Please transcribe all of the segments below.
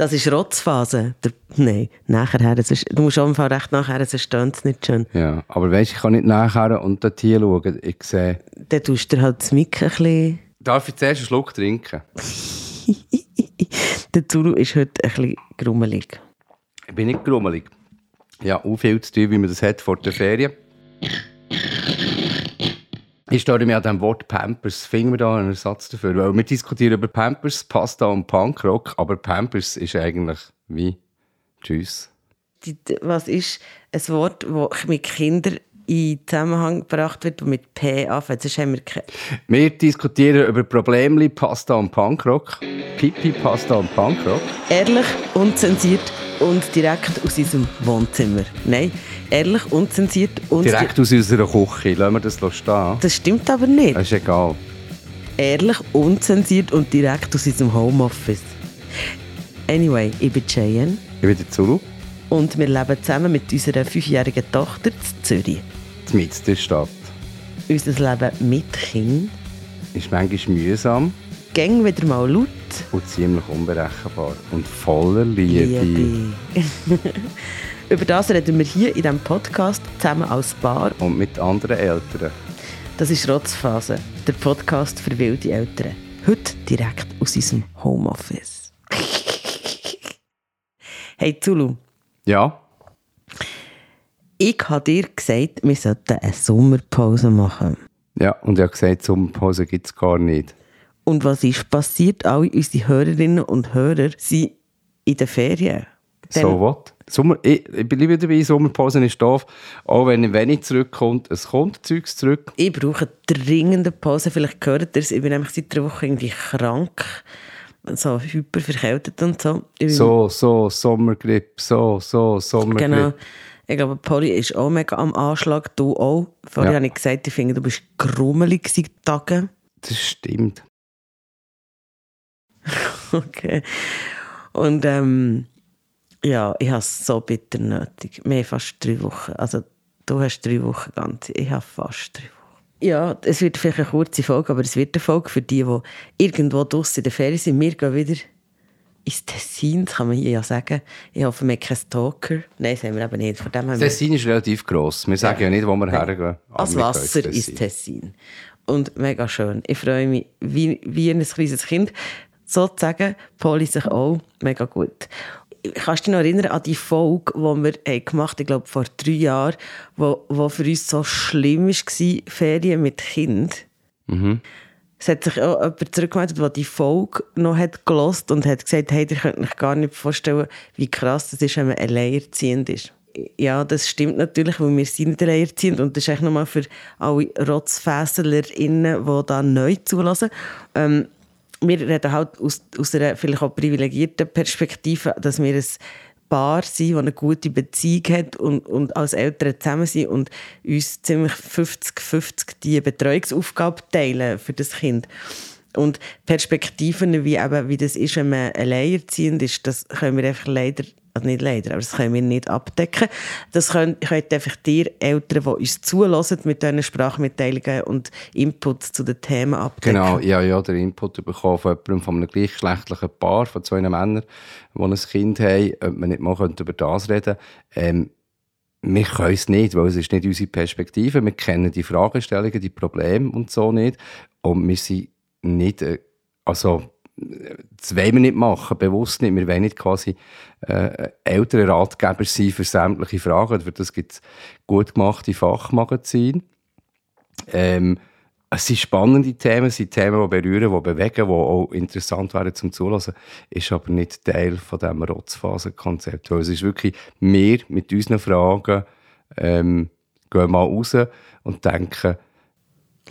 Das ist Rotzphase. Der, nein, nachher. Es ist, du musst auf jeden Fall recht nachher, sonst stöhnt es nicht schön. Ja, aber weißt, ich kann nicht nachher und dort hier schauen. Ich sehe... Dann tust du halt das Mic ein bisschen... Darf ich zuerst einen Schluck trinken? der Zulu ist heute ein bisschen grummelig. Ich bin nicht grummelig. Ja, auch viel zu tun, wie man das hat vor der Ferien. Ich störe mich an dem Wort Pampers. Finden wir da einen Ersatz dafür? Weil wir diskutieren über Pampers, Pasta und Punkrock, aber Pampers ist eigentlich wie Tschüss. Was ist ein Wort, das mit Kindern in Zusammenhang gebracht wird, und mit P anfängt? Sonst haben wir keine... Wir diskutieren über Probleme Pasta und Punkrock. Pipi, Pasta und Punkrock. Ehrlich, unzensiert und direkt aus unserem Wohnzimmer. Nein, ehrlich, unzensiert und... Direkt aus unserer Küche. Lassen wir das stehen. Das stimmt aber nicht. Das ist egal. Ehrlich, unzensiert und direkt aus unserem Homeoffice. Anyway, ich bin Cheyenne. Ich bin der Zulu. Und wir leben zusammen mit unserer fünfjährigen Tochter in Zürich. Mit der Stadt. Unser Leben mit Kind ist manchmal mühsam. Gäng wieder mal laut. Und ziemlich unberechenbar. Und voller Liebe. Liebe. Über das reden wir hier in diesem Podcast zusammen als Paar. Und mit anderen Eltern. Das ist Rotzphase, der Podcast für wilde Eltern. Heute direkt aus unserem Homeoffice. hey Zulu. Ja? Ich habe dir gesagt, wir sollten eine Sommerpause machen. Ja, und ich habe gesagt, Sommerpause gibt es gar nicht. Und was ist passiert? Alle unsere Hörerinnen und Hörer sind in den Ferien. so was? Sommer, ich, ich bleibe dabei, Sommerpause ist doof. Auch wenn wenig zurückkommt, es kommt Zeugs zurück. Ich brauche dringende Pause. Vielleicht gehört ihr es. Ich bin nämlich seit einer Woche irgendwie krank. So hyperverkältet und so. So, so, Sommergrippe, so, so, Sommergrippe. Genau. Ich glaube, Polly ist auch mega am Anschlag. Du auch. Vorher ja. habe ich gesagt, ich finde, du bist grummelig seit Tagen. Das stimmt. okay. Und ähm, ja, ich habe es so bitter nötig. Wir haben fast drei Wochen. Also du hast drei Wochen ganz. Ich habe fast drei Wochen. Ja, es wird vielleicht eine kurze Folge, aber es wird eine Folge für die, die irgendwo draußen in der Ferien sind. Wir gehen wieder ins Tessin, das kann man hier ja sagen. Ich hoffe, wir haben keinen Stalker. Nein, das haben wir eben nicht. Von dem das Tessin ist relativ gross. Wir sagen ja, ja nicht, wo wir Nein. hergehen. Als Wasser ist Tessin. Und mega schön. Ich freue mich wie, wie ein kleines Kind. Sozusagen, Poli sich auch mega gut kannst du dich noch erinnern an die Folge, die wir haben gemacht haben, ich glaube vor drei Jahren, wo, wo für uns so schlimm war, Ferien mit Kind. Mhm. Es hat sich auch jemand zurückgemeldet, der die Folge noch hat gelost und hat gesagt, hey, ihr könnt euch gar nicht vorstellen, wie krass das ist, wenn man alleinerziehend ist. Ja, das stimmt natürlich, weil wir sind nicht alleinerziehend und das ist eigentlich nochmal für alle RotzfässerInnen, die da neu zulassen. Ähm, wir reden halt aus, aus einer vielleicht auch privilegierten Perspektive, dass wir ein Paar sind, das eine gute Beziehung hat und, und als Eltern zusammen sind und uns ziemlich 50-50 die Betreuungsaufgabe teilen für das Kind. Und Perspektiven, wie, eben, wie das ist, wenn man alleinerziehend ist, das können wir einfach leider also nicht leider, aber das können wir nicht abdecken. Das können, können einfach die Eltern, die uns zulassen, mit diesen Sprachmitteilungen und Inputs zu den Themen abdecken. Genau, ja, ja, der Input bekommen von von einem gleichgeschlechtlichen Paar, von zwei Männern, die ein Kind haben, ob man nicht mal über das reden ähm, wir können es nicht, weil es ist nicht unsere Perspektive. Wir kennen die Fragestellungen, die Probleme und so nicht. Und wir sind nicht, äh, also das wollen wir nicht machen, bewusst nicht. Wir wollen nicht quasi äh, ältere Ratgeber sein für sämtliche Fragen. Für das gibt es gut gemachte Fachmagazine. Ähm, es sind spannende Themen, es sind Themen, die berühren, die bewegen, die auch interessant wären zum Zuhören. Ist aber nicht Teil von diesem Rotzphasenkonzept. Weil es ist wirklich, wir mit unseren Fragen ähm, gehen mal raus und denken,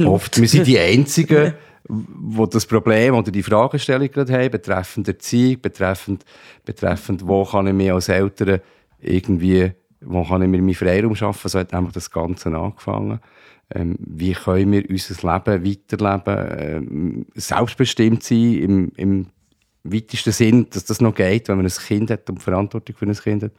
oft, wir sind die Einzigen, wo das Problem oder die Fragestellung gerade haben, betreffend Erziehung, betreffend, betreffend wo kann ich mir als Eltern irgendwie, wo kann ich mir meinen Freiraum schaffen, so hat einfach das Ganze angefangen. Ähm, wie können wir unser Leben weiterleben, ähm, selbstbestimmt sein, im, im weitesten Sinn, dass das noch geht, wenn man ein Kind hat und Verantwortung für ein Kind hat.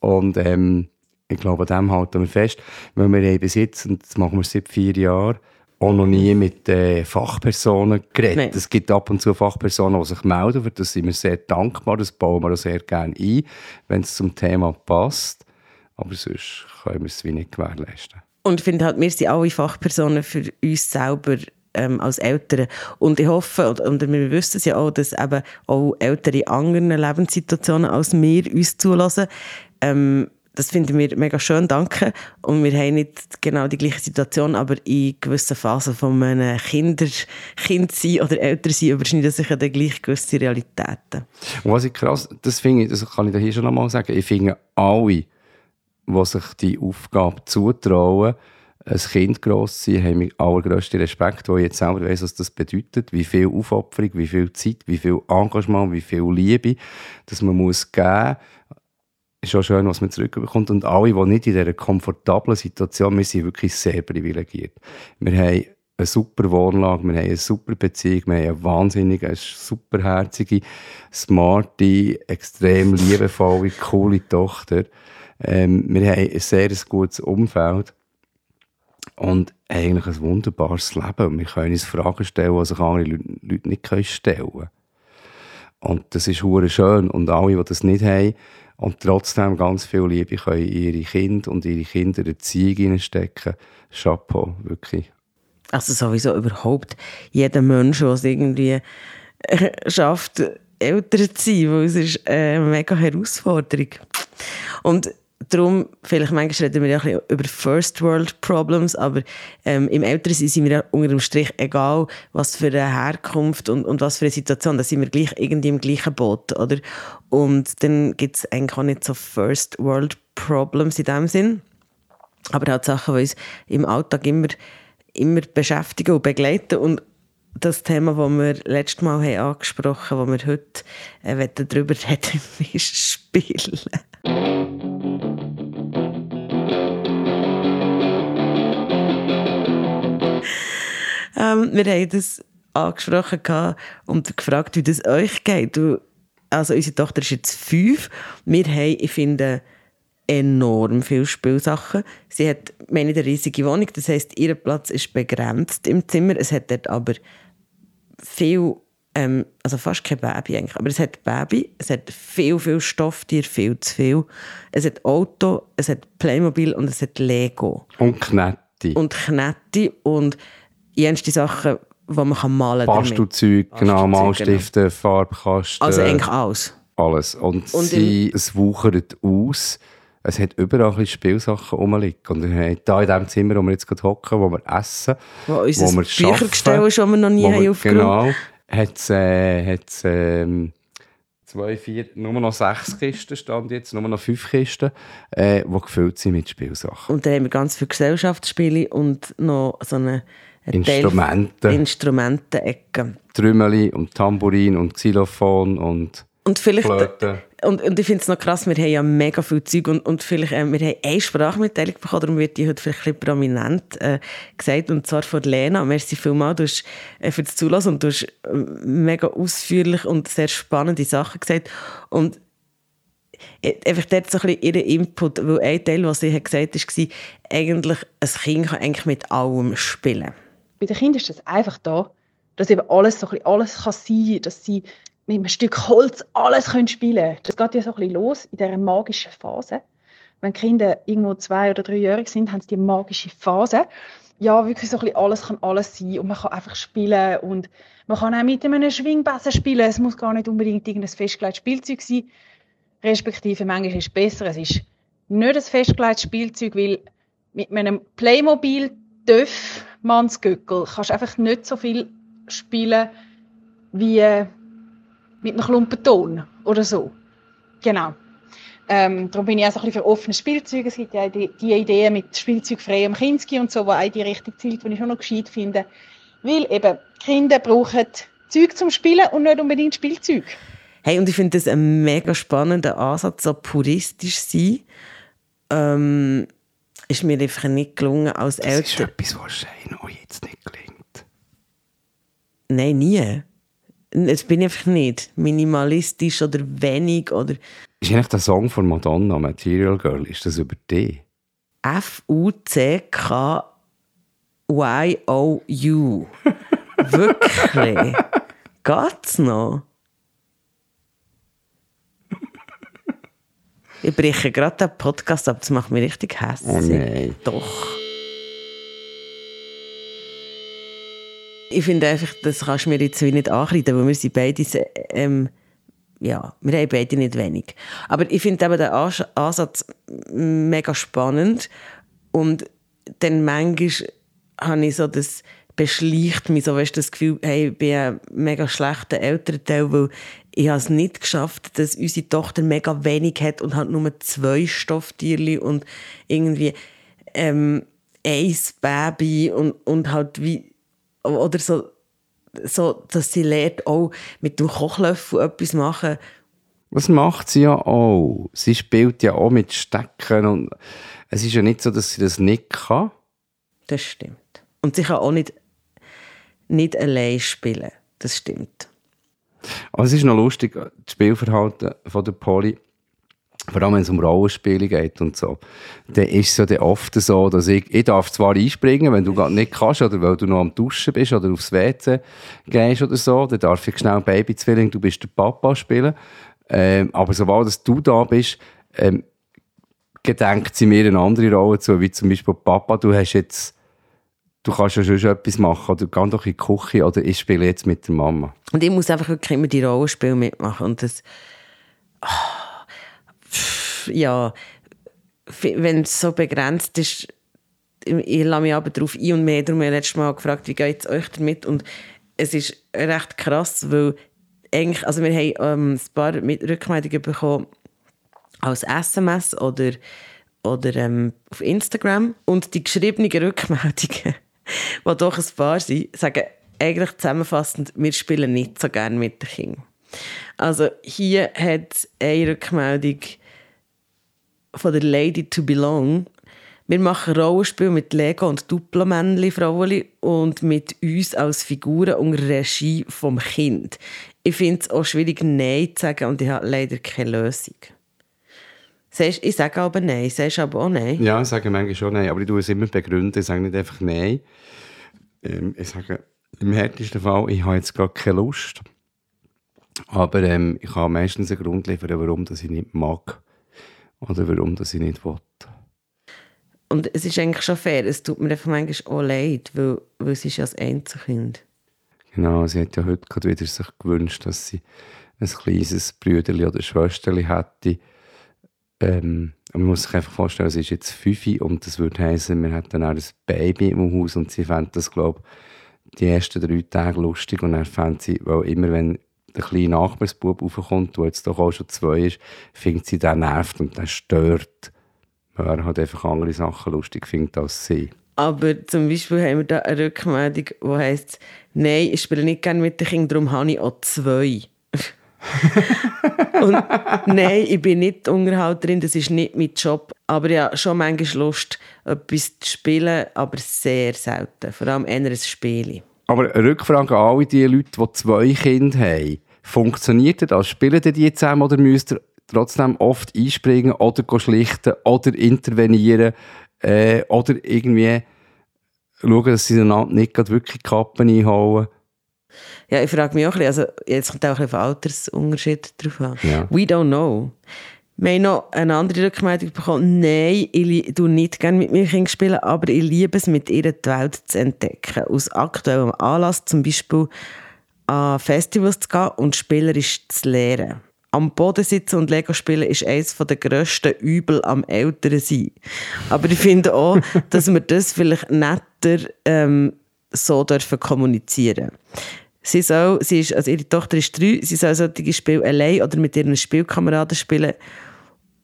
Und ähm, ich glaube, an dem halten wir fest, weil wir eben jetzt, und das machen wir seit vier Jahren, auch noch nie mit äh, Fachpersonen geredet. Nein. Es gibt ab und zu Fachpersonen, die sich melden, für das sind wir sehr dankbar, das bauen wir auch sehr gerne ein, wenn es zum Thema passt. Aber sonst können wir es wie nicht gewährleisten. Und ich finde halt, wir sind alle Fachpersonen für uns selber ähm, als Eltern. Und ich hoffe, und, und wir wissen es ja auch, dass eben auch Eltern in anderen Lebenssituationen als wir uns zulassen. Ähm, das finden wir mega schön, danke. Und wir haben nicht genau die gleiche Situation, aber in gewissen Phasen von einem Kinder, Kind sein oder älter sein überschneiden sich ja dann gleich gewisse Realitäten. Und was ich krass, das finde ich, das kann ich hier schon nochmal sagen, ich finde alle, die sich die Aufgabe zutrauen, ein Kind gross sein, haben wir allergrößten Respekt, wo ich jetzt selber weiss, was das bedeutet, wie viel Aufopferung, wie viel Zeit, wie viel Engagement, wie viel Liebe, dass man muss geben ist auch schön, was man zurückbekommt. Und alle, die nicht in dieser komfortablen Situation wir sind wirklich sehr privilegiert. Wir haben eine super Wohnlage, wir haben eine super Beziehung, wir haben eine wahnsinnige, eine superherzige, smarte, extrem liebevolle, coole Tochter. Ähm, wir haben ein sehr gutes Umfeld und eigentlich ein wunderbares Leben. Wir können uns Fragen stellen, die sich andere Leute nicht stellen können. Und das ist schön. Und alle, die das nicht haben und trotzdem ganz viel Liebe können in ihre Kinder und ihre Kinder Erziehung stecken, Chapeau, wirklich. Also sowieso überhaupt jeder Mensch, der es irgendwie äh, schafft, älter zu sein, weil es ist eine mega Herausforderung. Und darum, vielleicht manchmal reden wir ja ein über First World Problems, aber ähm, im Ältersein sind wir ja unter dem Strich egal, was für eine Herkunft und, und was für eine Situation, da sind wir gleich irgendwie im gleichen Boot, oder? Und dann gibt es eigentlich auch nicht so First World Problems in dem Sinn, aber halt Sachen, die uns im Alltag immer, immer beschäftigen und begleiten und das Thema, das wir letztes Mal haben angesprochen haben, das wir heute äh, darüber reden, ist Spielen. Ähm, wir haben das angesprochen und gefragt, wie das euch geht. Also unsere Tochter ist jetzt fünf. Wir haben, ich finde, enorm viele Spielsachen. Sie hat meine, eine riesige Wohnung, das heißt, ihr Platz ist begrenzt im Zimmer. Es hat dort aber viel, ähm, also fast kein Baby eigentlich, aber es hat Baby, es hat viel, viel Stofftier, viel zu viel. Es hat Auto, es hat Playmobil und es hat Lego. Und Knetti. Und Knetti und jenste Sachen, die man kann malen kann. Bastelzeug, genau, Malstifte, genau. Farbkasten. Also eigentlich alles. Alles. Und, und sie, es wuchert aus. Es hat überall ein Spielsachen rumliegen. Und wir haben hier in dem Zimmer, wo wir jetzt gerade hocken, wo wir essen, wo, wo wir Büchergestell ist, das wir noch nie haben Genau, hat es äh, ähm, zwei, vier, nur noch sechs Kisten stand jetzt, nur noch fünf Kisten, äh, die gefüllt sind mit Spielsachen. Und dann haben wir ganz viele Gesellschaftsspiele und noch so eine Instrumente. Instrumentenecke. Trümmeli und Tambourin und Xylophon und und vielleicht, Flöte. Und, und ich finde es noch krass, wir haben ja mega viel Zeug und, und vielleicht, äh, wir haben eine Sprachmitteilung bekommen, darum wird die heute vielleicht ein bisschen prominent äh, gesagt, und zwar von Lena. Merci vielmals du hast, äh, für das Zulassen und du hast äh, mega ausführlich und sehr spannende Sachen gesagt. Und äh, einfach dort so ein bisschen ihren Input, weil ein Teil, was sie hat gesagt hat, war, eigentlich, ein Kind kann eigentlich mit allem spielen bei den Kindern ist das einfach da, dass eben alles so ein alles kann sein, dass sie mit einem Stück Holz alles können spielen. Das geht ja so ein bisschen los in dieser magischen Phase. Wenn Kinder irgendwo zwei oder dreijährig sind, haben sie die magische Phase. Ja, wirklich so ein bisschen alles kann alles sein und man kann einfach spielen und man kann auch mit einem Schwingbesen spielen. Es muss gar nicht unbedingt irgendein festgelegtes Spielzeug sein. Respektive manchmal ist es besser, es ist nicht ein festgelegtes Spielzeug, weil mit einem Playmobil Döff Mannsgöckel kannst einfach nicht so viel spielen wie mit einem Klumpen Ton oder so. Genau. Ähm, darum bin ich auch so ein bisschen für offene Spielzeuge. Es gibt ja die, die Idee mit spielzeugfreiem Kinski und so, wo auch die Richtung zielt, die ich schon noch gescheit finde. Weil eben Kinder brauchen Zeug zum Spielen und nicht unbedingt Spielzeug. Hey, und ich finde das ein mega spannender Ansatz, so puristisch sein. Ähm, ist mir einfach nicht gelungen als das Eltern. Das ist etwas, was Shane auch jetzt nicht gelingt. Nein, nie. Das bin ich einfach nicht. Minimalistisch oder wenig oder... Ist eigentlich der Song von Madonna, Material Girl, ist das über dich? F-U-C-K Y-O-U. Wirklich? Geht's noch? Ich breche gerade den Podcast ab, das macht mich richtig hässlich. Oh nein. Doch. Ich finde einfach, das kannst du mir jetzt wie nicht ankreiden, weil wir sind beide, ähm, ja, wir haben beide nicht wenig. Aber ich finde eben den Ans- Ansatz mega spannend und dann manchmal habe ich so das beschleicht mich so, weißt, du, das Gefühl, hey, ich bin ein mega schlechter Elternteil, weil ich habe es nicht geschafft, dass unsere Tochter mega wenig hat und hat nur zwei Stofftierchen und irgendwie ähm, ein Baby und, und halt wie oder so, so, dass sie lernt, auch mit dem Kochlöffel etwas machen. Was macht sie ja auch? Sie spielt ja auch mit Stecken und es ist ja nicht so, dass sie das nicht kann. Das stimmt. Und sie kann auch nicht, nicht allein spielen. Das stimmt. Aber es ist noch lustig, das Spielverhalten von der Polly, vor allem wenn es um Rollenspiele geht und so, dann ist es ja dann oft so, dass ich, ich darf zwar einspringen, wenn du gerade nicht kannst oder weil du noch am Duschen bist oder aufs WC gehst oder so, dann darf ich schnell Babyzwilling, du bist der Papa spielen. Ähm, aber sobald du da bist, ähm, gedenkt sie mir eine andere Rolle zu, wie zum Beispiel Papa, du hast jetzt du kannst ja schon etwas machen oder geh doch in die Küche oder ich spiele jetzt mit der Mama. Und ich muss einfach wirklich immer die Rollenspiele mitmachen. Und das. ah, pff, ja. Wenn es so begrenzt ist, ich lasse mich aber darauf ein und mehr. Darum habe ich letztes Mal gefragt, wie geht es euch damit? Und es ist recht krass, weil eigentlich, also wir haben ähm, ein paar Rückmeldungen bekommen als SMS oder, oder ähm, auf Instagram. Und die geschriebenen Rückmeldungen, die doch ein paar sind, sagen eigentlich zusammenfassend, wir spielen nicht so gerne mit den Kindern. Also hier hat eine Rückmeldung von der Lady to Belong. Wir machen Rollenspiel mit Lego und Duplo-Männchen, Frauen und mit uns als Figuren unter Regie vom Kind. Ich finde es auch schwierig, Nein zu sagen und ich habe leider keine Lösung. Sagst- Ich sage aber Nein, sagst aber auch Nein? Ja, ich sage manchmal schon nein, aber ich tue es immer begründen. Ich sage nicht einfach nein. Ähm, ich sage im härtesten Fall, ich habe jetzt gar keine Lust. Aber ähm, ich kann meistens einen Grund liefern, warum dass ich nicht mag. Oder warum dass ich nicht will. Und es ist eigentlich schon fair, es tut mir einfach manchmal auch leid, weil, weil es ist ja das Einzelkind. Genau, sie hat ja heute gerade wieder sich gewünscht, dass sie ein kleines Brüderli oder Schwesterli hätte. Ähm, man muss sich einfach vorstellen, sie ist jetzt fünf und das würde heißen, wir hätten dann auch ein Baby im Haus und sie fände das, glaube ich, die ersten drei Tage lustig und dann fände sie, weil immer wenn der kleine Nachbarsbub raufkommt, der jetzt doch auch schon zwei ist, findet sie, der nervt und der stört. Weil er halt einfach andere Sachen lustig findet als sie. Aber zum Beispiel haben wir da eine Rückmeldung, die heisst, nein, ich spiele nicht gerne mit den Kindern, darum habe ich auch zwei. und nein, ich bin nicht Unterhalterin, das ist nicht mein Job. Aber ja, schon manchmal Lust, etwas zu spielen, aber sehr selten. Vor allem eher ein Spiel. Aber Rückfrage an alle die Leute, die zwei Kinder haben. Funktioniert das? Spielen die zusammen oder müsst ihr trotzdem oft einspringen oder schlichten oder intervenieren äh, oder irgendwie schauen, dass sie einander nicht wirklich die Kappen einhauen? Ja, ich frage mich auch ein bisschen, also jetzt kommt auch ein bisschen Altersunterschied drauf an. Ja. We don't know. Wir haben noch eine andere Rückmeldung bekommen. Nein, ich li- tu nicht gerne mit meinen Kindern spielen, aber ich liebe es, mit ihnen die Welt zu entdecken. Aus aktuellem Anlass, zum Beispiel an Festivals zu gehen und spielerisch zu lernen. Am Boden sitzen und Lego spielen ist eines der grössten Übel am Älteren sein. Aber ich finde auch, dass wir das vielleicht netter ähm, so dürfen kommunizieren Sie soll, sie ist, also ihre Tochter ist drei, sie soll solche Spiele allein oder mit ihren Spielkameraden spielen.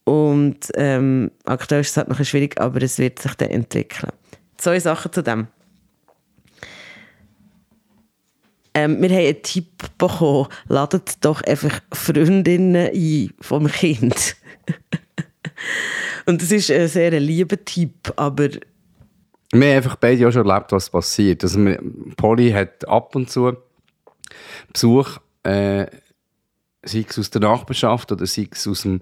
Und ähm, aktuell ist es halt noch schwierig, aber es wird sich dann entwickeln. Zwei Sachen zu dem. Ähm, wir haben einen Tipp bekommen, ladet doch einfach Freundinnen ein vom Kind. Und das ist ein sehr lieber Tipp, aber Wir haben einfach beide auch schon erlebt, was passiert. Also, wir, Polly hat ab und zu Besuch, äh, sei es aus der Nachbarschaft oder sei es aus dem,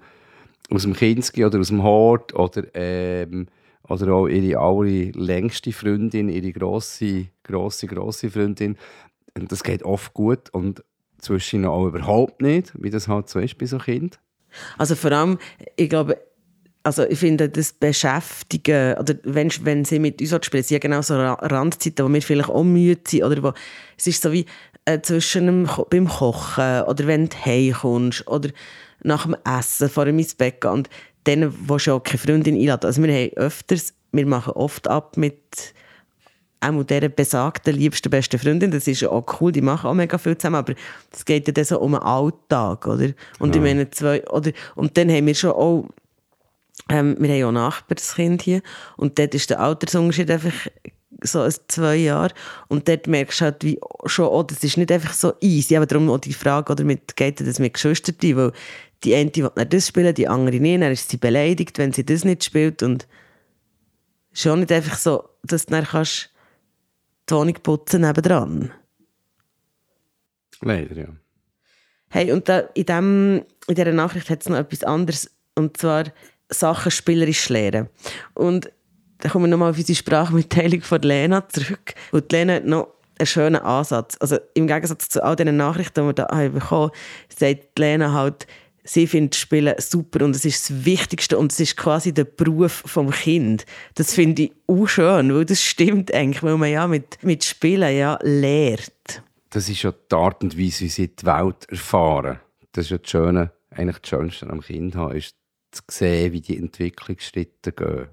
aus dem Kinski oder aus dem Hort oder ähm, oder auch ihre allerlängste Freundin, ihre grosse, grosse, grosse Freundin. Und das geht oft gut und zwischen auch überhaupt nicht, wie das halt so ist bei so Kindern. Also vor allem, ich glaube, also ich finde, das Beschäftigen, oder wenn, wenn sie mit uns spielen, sie haben genau so Randzeiten, wo wir vielleicht auch müde sind, oder wo, es ist so wie äh, zwischen dem, beim Kochen, oder wenn du heimkommst, oder nach dem Essen, vor dem ins Bett gehen, und dann willst du auch keine Freundin einladen. Also wir haben öfters, wir machen oft ab mit auch mit dieser besagten, liebsten, besten Freundin. Das ist ja auch cool, die machen auch mega viel zusammen, aber es geht ja dann so um den Alltag, oder? Und ja. ich meine, zwei, oder, und dann haben wir schon auch, ähm, wir haben ja auch Nachbarskind hier, und dort ist der Altersunterschied einfach so ein zwei Jahre. Und dort merkst du halt wie schon, oh, das ist nicht einfach so easy. Aber darum auch die Frage, oder mit, geht das mit Geschwistern, weil die eine will nicht das spielen, die andere nicht, dann ist sie beleidigt, wenn sie das nicht spielt. Und schon nicht einfach so, dass du dann kannst die Wohnung putzen nebendran. Leider, ja. Hey, und da, in, dem, in dieser Nachricht hat es noch etwas anderes, und zwar Sachen spielerisch lernen. Und da kommen wir nochmal auf unsere Sprachmitteilung von Lena zurück. Und Lena hat noch einen schönen Ansatz. Also im Gegensatz zu all diesen Nachrichten, die wir da haben bekommen, sagt Lena halt, sie findet Spielen super und es ist das Wichtigste und es ist quasi der Beruf vom Kind. Das finde ich auch schön, weil das stimmt eigentlich, weil man ja mit, mit Spielen ja lehrt. Das ist ja die Art und Weise, wie sie die Welt erfahren. Das ist ja das Schöne, eigentlich das Schönste am Kind haben, ist zu sehen, wie die Entwicklungsschritte gehen.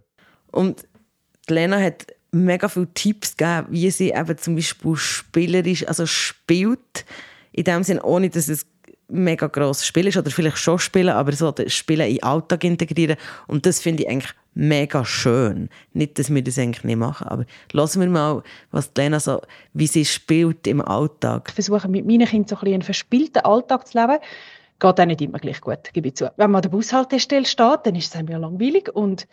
Und Lena hat mega viele Tipps gegeben, wie sie eben zum Beispiel spielerisch, also spielt, in dem Sinne, ohne dass es mega grosses Spiel ist oder vielleicht schon spielen, aber so das Spielen in den Alltag integrieren und das finde ich eigentlich mega schön. Nicht, dass wir das eigentlich nicht machen, aber lassen wir mal, was Lena so, wie sie spielt im Alltag. Ich versuche mit meinen Kindern so ein bisschen einen verspielten Alltag zu leben. Geht auch nicht immer gleich gut, gebe ich zu. Wenn man an der Bushaltestelle steht, dann ist es ja langweilig und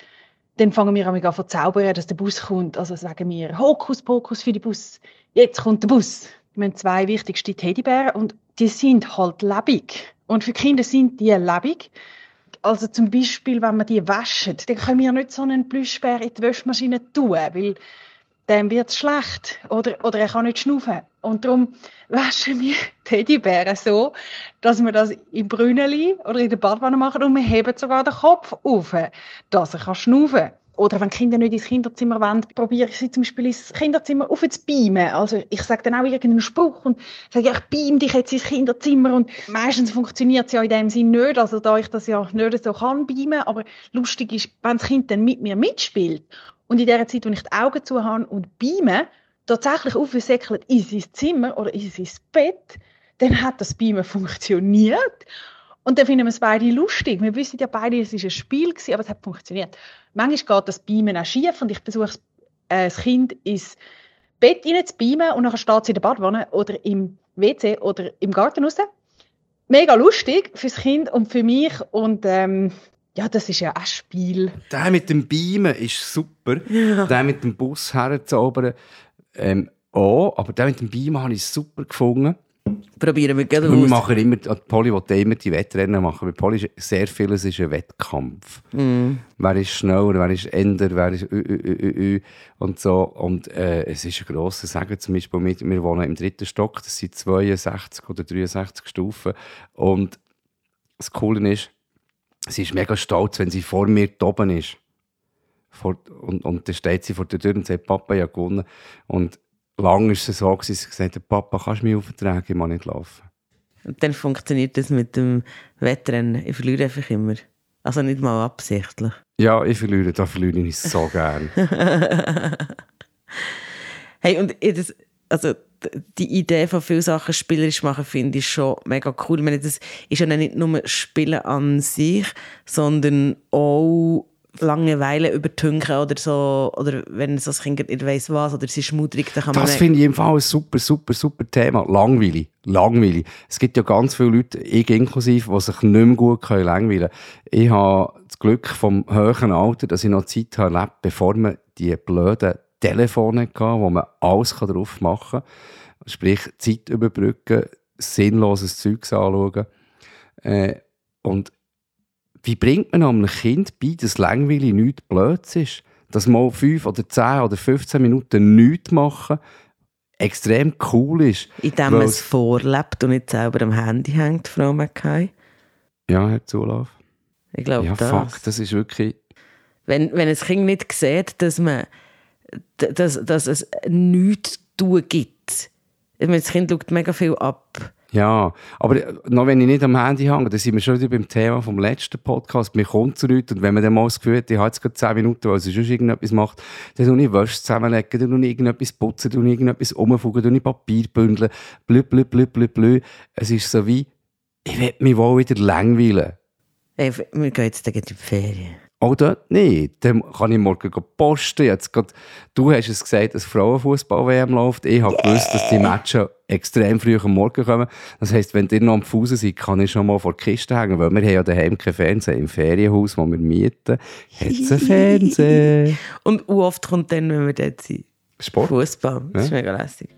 dann fangen wir an zu zaubern, dass der Bus kommt. Also sagen wir Hokuspokus für den Bus. Jetzt kommt der Bus. Wir haben zwei wichtigste Teddybären und die sind halt lebendig. Und für Kinder sind die lebendig. Also zum Beispiel, wenn wir die waschen, dann können wir nicht so einen Plüschbär in die Wäschmaschine tun, weil dann wird schlecht oder, oder er kann nicht schnaufen. Und darum waschen wir Teddybären so, dass wir das im Brünneli oder in der Badwanne machen und wir heben sogar den Kopf auf, dass er schnaufen kann. Oder wenn Kinder nicht ins Kinderzimmer wollen, probiere ich sie zum Beispiel ins Kinderzimmer aufzubeamen. Also ich sage dann auch irgendeinen Spruch und sage, ich beam dich jetzt ins Kinderzimmer. Und meistens funktioniert es ja in dem Sinn nicht, also da ich das ja nicht so kann beamen. Aber lustig ist, wenn das Kind dann mit mir mitspielt und in der Zeit, wo ich die Augen zu habe und beame, tatsächlich aufsäckelt in sein Zimmer oder in sein Bett, dann hat das Beamen funktioniert. Und dann finden wir es beide lustig. Wir wissen ja beide, es war ein Spiel, gewesen, aber es hat funktioniert. Manchmal geht das Beamen auch schief und ich versuche äh, das Kind ins Bett rein zu beamen und dann steht es in der Badwanne oder im WC oder im Garten raus. Mega lustig fürs Kind und für mich und ähm, ja, das ist ja ein Spiel. Der mit dem Beamen ist super. Ja. Der mit dem Bus herzaubern ähm, auch, aber der mit dem Beamen habe ich super gefunden. Probieren wir gerne Wir machen immer, Polly will immer die Wettrennen machen. Bei Polly ist sehr vieles ist ein Wettkampf. Mm. Wer ist schneller, wer ist änder, wer ist ü, ü, ü, ü, und so. Und äh, es ist ein grosser Sagen, zum Beispiel, wir, wir wohnen im dritten Stock, das sind 62 oder 63 Stufen. Und das Coole ist, sie ist mega stolz, wenn sie vor mir oben ist. Vor, und, und dann steht sie vor der Tür und sagt, Papa, habe gewonnen. Und lange war es so, dass sie gesagt hat, Papa, kannst du mich auftragen, ich muss nicht laufen. Und dann funktioniert das mit dem Wettrennen. Ich verliere einfach immer. Also nicht mal absichtlich. Ja, ich verliere, da verliere ich so gern. hey, und das, also die Idee von vielen Sachen spielerisch machen, finde ich schon mega cool. Ich meine, das ist ja nicht nur Spielen an sich, sondern auch Langeweile übertünchen oder so, oder wenn so das Kind nicht weiss was, oder es ist schmuddrig, dann kann man... Das finde ich im Fall ein super, super, super Thema. Langweilig. Langweilig. Es gibt ja ganz viele Leute, ich inklusive, die sich nicht mehr gut können langweilen können. Ich habe das Glück vom höheren Alter, dass ich noch Zeit habe erlebt, bevor man die blöden Telefone hatte, wo man alles drauf machen kann. Sprich, Zeit überbrücken, sinnloses Zeugs anschauen. Äh, und wie bringt man einem Kind bei, dass langweilig nichts Blöds ist? dass mal 5 oder 10 oder 15 Minuten nichts machen extrem cool ist. Indem man es vorlebt und nicht selber am Handy hängt, Frau Mackay. Ja, Herr Zulauf. Ich glaube, ja, das. fuck, das ist wirklich... Wenn, wenn ein Kind nicht sieht, dass, man, dass, dass es nichts tun gibt. Ich meine, das Kind schaut mega viel ab. Ja, aber noch wenn ich nicht am Handy hänge, dann sind wir schon wieder beim Thema vom letzten Podcast. Mir kommt zu nichts und wenn man dann mal das Gefühl hat, ich habe jetzt gerade 10 Minuten, weil sie schon irgendetwas macht, dann tue ich Wäsche zusammenlegen, dann tue ich irgendetwas putzen, dann tue ich irgendetwas umfugen, dann tue ich Papier bündeln, blö, blö, blö, blö, blö. Es ist so wie, ich will mich wohl wieder langweilen. Hey, wir gehen jetzt in die Ferien. Auch dort nicht. Dann kann ich morgen posten. Jetzt grad, du hast es gesagt, dass Frauenfußball-WM läuft. Ich habe yeah. gewusst, dass die Matches extrem früh am Morgen kommen. Das heisst, wenn ihr noch am Fuß seid, kann ich schon mal vor die Kiste hängen, weil wir haben ja daheim kein Fernsehen. Im Ferienhaus, wo wir mieten, hat es ein Fernsehen. Und wie oft kommt dann, wenn wir dort sind? Sport. Fußball. Das ja. ist mega lässig.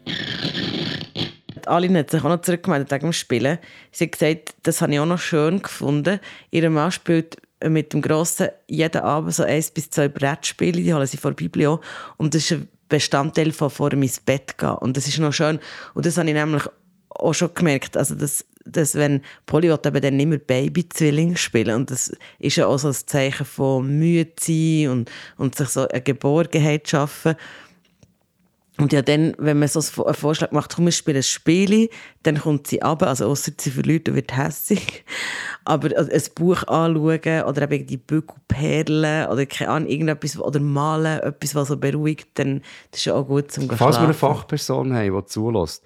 Aline hat sich auch noch zurückgemeldet wegen dem Spielen. Sie hat gesagt, das habe ich auch noch schön gefunden. Ihr Mann spielt mit dem Grossen jeden Abend so eins bis zwei Brettspiele, die holen sie vor der Biblio. Und das ist ein Bestandteil von vor dem ins Bett gehen. Und das ist noch schön. Und das habe ich nämlich auch schon gemerkt, also dass, dass wenn Polly eben dann immer Baby-Zwilling spielen und das ist ja auch so ein Zeichen von Mühe sein und, und sich so eine Geborgenheit schaffen. Und ja, dann, wenn man so einen Vorschlag macht, komm, wir spielen ein Spiel, dann kommt sie ab, also außer sie verliert und wird hässig. Aber also, ein Buch anschauen oder eben die Bügelperlen oder keine Ahnung, irgendetwas, oder malen, etwas, was so beruhigt, dann das ist ja auch gut zum Falls wir eine Fachperson haben, die zulässt,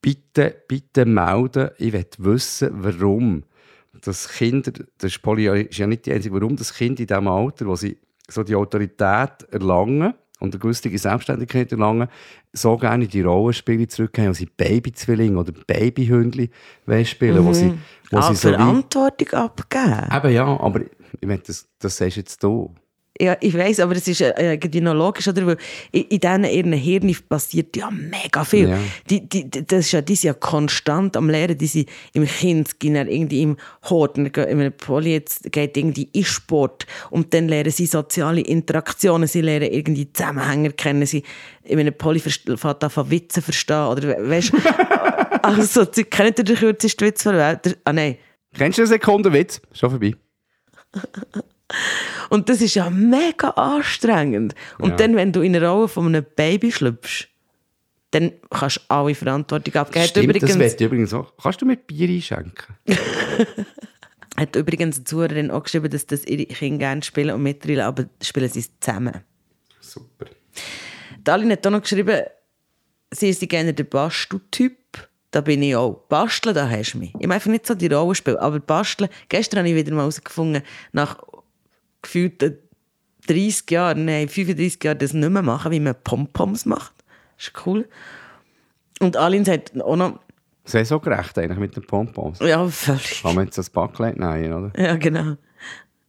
bitte, bitte melden, ich will wissen, warum das Kinder, das ist ja nicht die einzige, warum das Kind in diesem Alter, wo sie so die Autorität erlangen, und eine gewisse Selbstständigkeit erlangen, so gerne die Rollenspiele zurückgehen, wo sie Babyzwillinge oder Babyhündli spielen, mhm. wo sie, wo ah, sie so Verantwortung wie... abgeben. Eben ja, aber ich meine, das, das sagst jetzt du. Ja, ich weiß, aber es ist äh, irgendwie noch logisch, oder? Weil in, diesen ihren Hirn passiert ja mega viel. Ja. Die, die, das ist ja, die sind ja konstant am Lehren, die sind im Kindskinner, irgendwie im Hort, in einem Poli jetzt geht irgendwie in Sport und dann lernen sie soziale Interaktionen, sie lernen irgendwie Zusammenhänge kennen, sie in einem Poli an von Witze verstehen, oder weißt also, sie kennen den kürzesten Witz der Welt? Ah, nein. Kennst du einen Sekundenwitz? Schon vorbei. Und das ist ja mega anstrengend. Und ja. dann, wenn du in eine Rolle von einem Baby schlüpfst, dann kannst du alle Verantwortung abgeben. Stimmt, übrigens, das übrigens auch. Kannst du mir Bier einschenken? hat übrigens eine Zuhörerin auch geschrieben, dass das ihre Kinder gerne spielen und mitdrillen, aber spielen sie es zusammen. Super. Dalin hat auch noch geschrieben, sie ist gerne der Basteltyp. Da bin ich auch. Basteln, da hast du mich. Ich meine einfach nicht so die Rolle spielen, aber Basteln, gestern habe ich wieder mal herausgefunden, nach gefühlt 30 Jahren, nein, 35 Jahren das nicht mehr machen, wie man Pompoms macht. Das ist cool. Und Alin sagt auch noch... Saisongerecht eigentlich mit den Pompoms. Ja, völlig. Kann man jetzt das Backleid nehmen, oder? Ja, genau.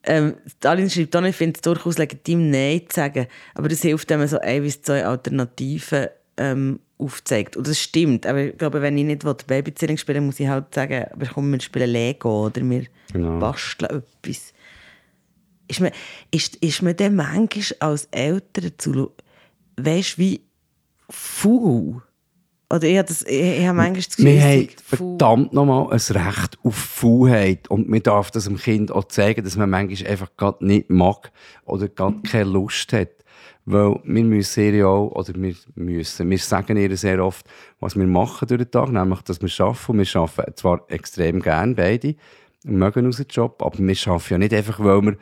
Ähm, Alin schreibt auch, ich finde es durchaus legitim, Nein zu sagen. Aber das hilft, wenn man so ein bis zwei Alternativen ähm, aufzeigt. Und das stimmt. Aber ich glaube, wenn ich nicht Babyzählung spielen muss ich halt sagen, aber komm, wir spielen Lego oder wir genau. basteln etwas ist man, ist, ist man dann manchmal als Eltern zu, weißt wie faul? Oder ich habe, das, ich, habe manchmal das Gefühl, Wir haben verdammt nochmal ein Recht auf Faulheit. Und man darf das dem Kind auch zeigen, dass man manchmal einfach gerade nicht mag oder gerade keine Lust hat. Weil wir müssen ihr ja auch, oder wir müssen, wir sagen ihr sehr oft, was wir machen durch den Tag, nämlich, dass wir arbeiten. Wir arbeiten zwar extrem gern beide, mögen unseren Job, aber wir arbeiten ja nicht einfach, weil wir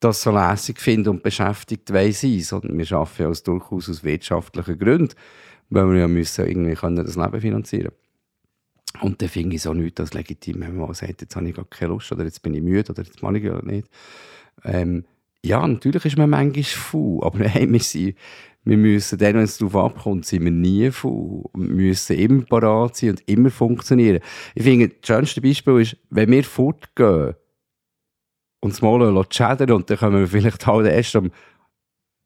das so lässig finden und beschäftigt sein sondern wir arbeiten ja aus durchaus aus wirtschaftlichen Gründen, weil wir ja müssen irgendwie können das Leben finanzieren und dann finde ich auch nichts als legitim, wenn man sagt, jetzt habe ich gar keine Lust oder jetzt bin ich müde oder jetzt mache ich gar nicht. Ähm, ja, natürlich ist man manchmal faul, aber hey, wir, sind, wir müssen dann, wenn es darauf abkommt, sind wir nie faul. Wir müssen immer parat sein und immer funktionieren. Ich finde, das schönste Beispiel ist, wenn wir fortgehen, uns mal schädern und dann kommen wir vielleicht halt erst um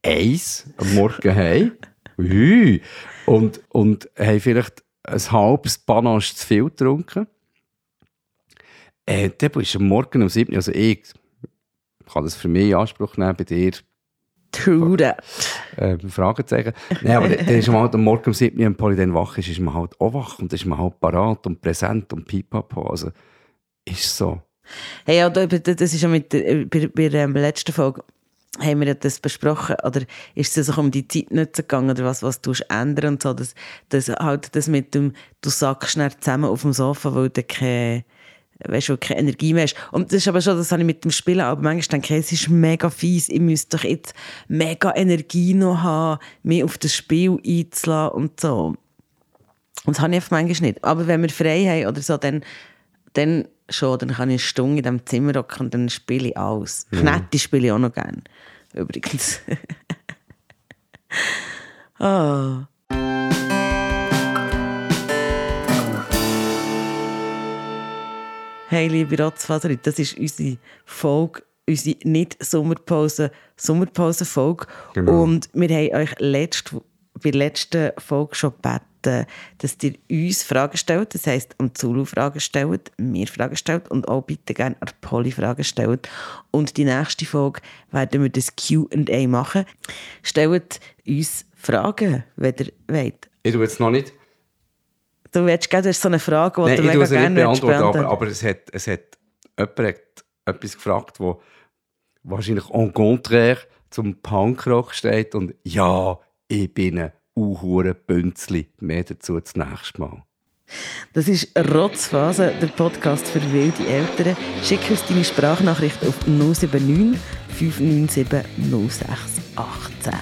eins am Morgen heim und, und haben vielleicht ein halbes Panache zu viel getrunken. Äh, dann bist du am Morgen um sieben, also ich kann das für mich in Anspruch nehmen, bei dir True that. Äh, Fragezeichen. Nein, aber dann ist man halt am Morgen um 7 Uhr, wenn dann wach ist, ist man halt auch wach und ist man halt parat und präsent und pipapo. Also, ist so. Hey, ja, das ist ja mit der, bei, bei der ähm, letzten Folge haben wir das besprochen, oder ist es um die Zeit nicht gegangen, oder was, was du ändern und so, dass, dass halt das mit dem, du sackst schnell zusammen auf dem Sofa, weil du keine, weißt du, keine Energie mehr hast. Und das ist aber schon, das habe ich mit dem Spielen, aber manchmal denke ich, es ist mega fies, ich müsste doch jetzt mega Energie noch haben, mich auf das Spiel einzulassen und so. Und das habe ich einfach manchmal nicht. Aber wenn wir frei haben oder so, dann, dann schon, dann kann ich eine Stunde in diesem Zimmer rocken und dann spiele ich alles. Ja. Knetti spiele ich auch noch gerne. Übrigens. oh. Hey, liebe Rotzfaserin, das ist unsere Folge, unsere Nicht-Sommerpause, Sommerpause-Folge. Genau. Und wir haben euch letzt, bei der letzten Folge schon gebeten, dass ihr uns Fragen stellt, das heisst, am Zulu Fragen stellt, mir Fragen stellt und auch bitte gerne an Polly Fragen stellt. Und die nächste Folge werden wir das Q&A machen. Stellt uns Fragen, wenn ihr wollt. Ich tue jetzt noch nicht. Du willst gerne, das ist so eine Frage, die Nein, du mega gerne beantworten aber, aber es hat, es hat jemand hat etwas gefragt, wo wahrscheinlich en contraire zum Punkrock steht und ja, ich bin ein uhure Bünzli. Mehr dazu das nächste Mal. Das ist Rotzphase, der Podcast für wilde Eltern. Schick uns deine Sprachnachricht auf 079 597 0618.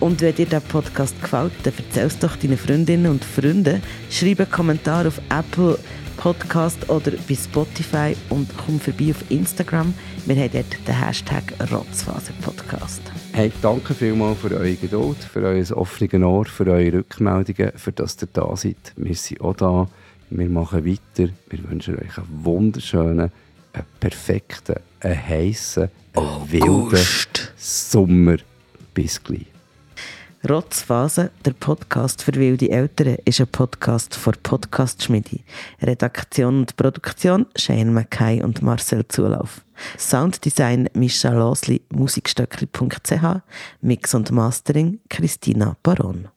Und wenn dir der Podcast gefällt, dann erzähl es doch deinen Freundinnen und Freunden. Schreib einen Kommentar auf Apple Podcast oder bei Spotify und komm vorbei auf Instagram. Wir haben dort den Hashtag Rotzphase Podcast. Hey, danke vielmals für eure Geduld, für euer offenes Ohr, für eure Rückmeldungen, für dass ihr da seid. Wir sind auch da. Wir machen weiter. Wir wünschen euch einen wunderschönen, einen perfekten, einen heissen, einen wilden Sommer. Bis gleich. Rotzphase, der Podcast für wilde Eltern, ist ein Podcast von Podcast Schmidi. Redaktion und Produktion Shane Mackay und Marcel Zulauf. Sounddesign Mischa Losli, musikstöckli.ch, Mix und Mastering Christina Baron.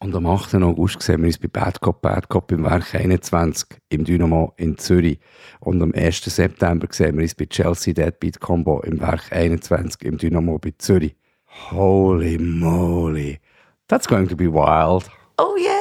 Und am 8. August sehen wir uns bei Bad Cop, Bad Cop im Werk 21 im Dynamo in Zürich. Und am 1. September sehen wir uns bei Chelsea Deadbeat Combo im Werk 21 im Dynamo bei Zürich. Holy moly. That's going to be wild. Oh yeah.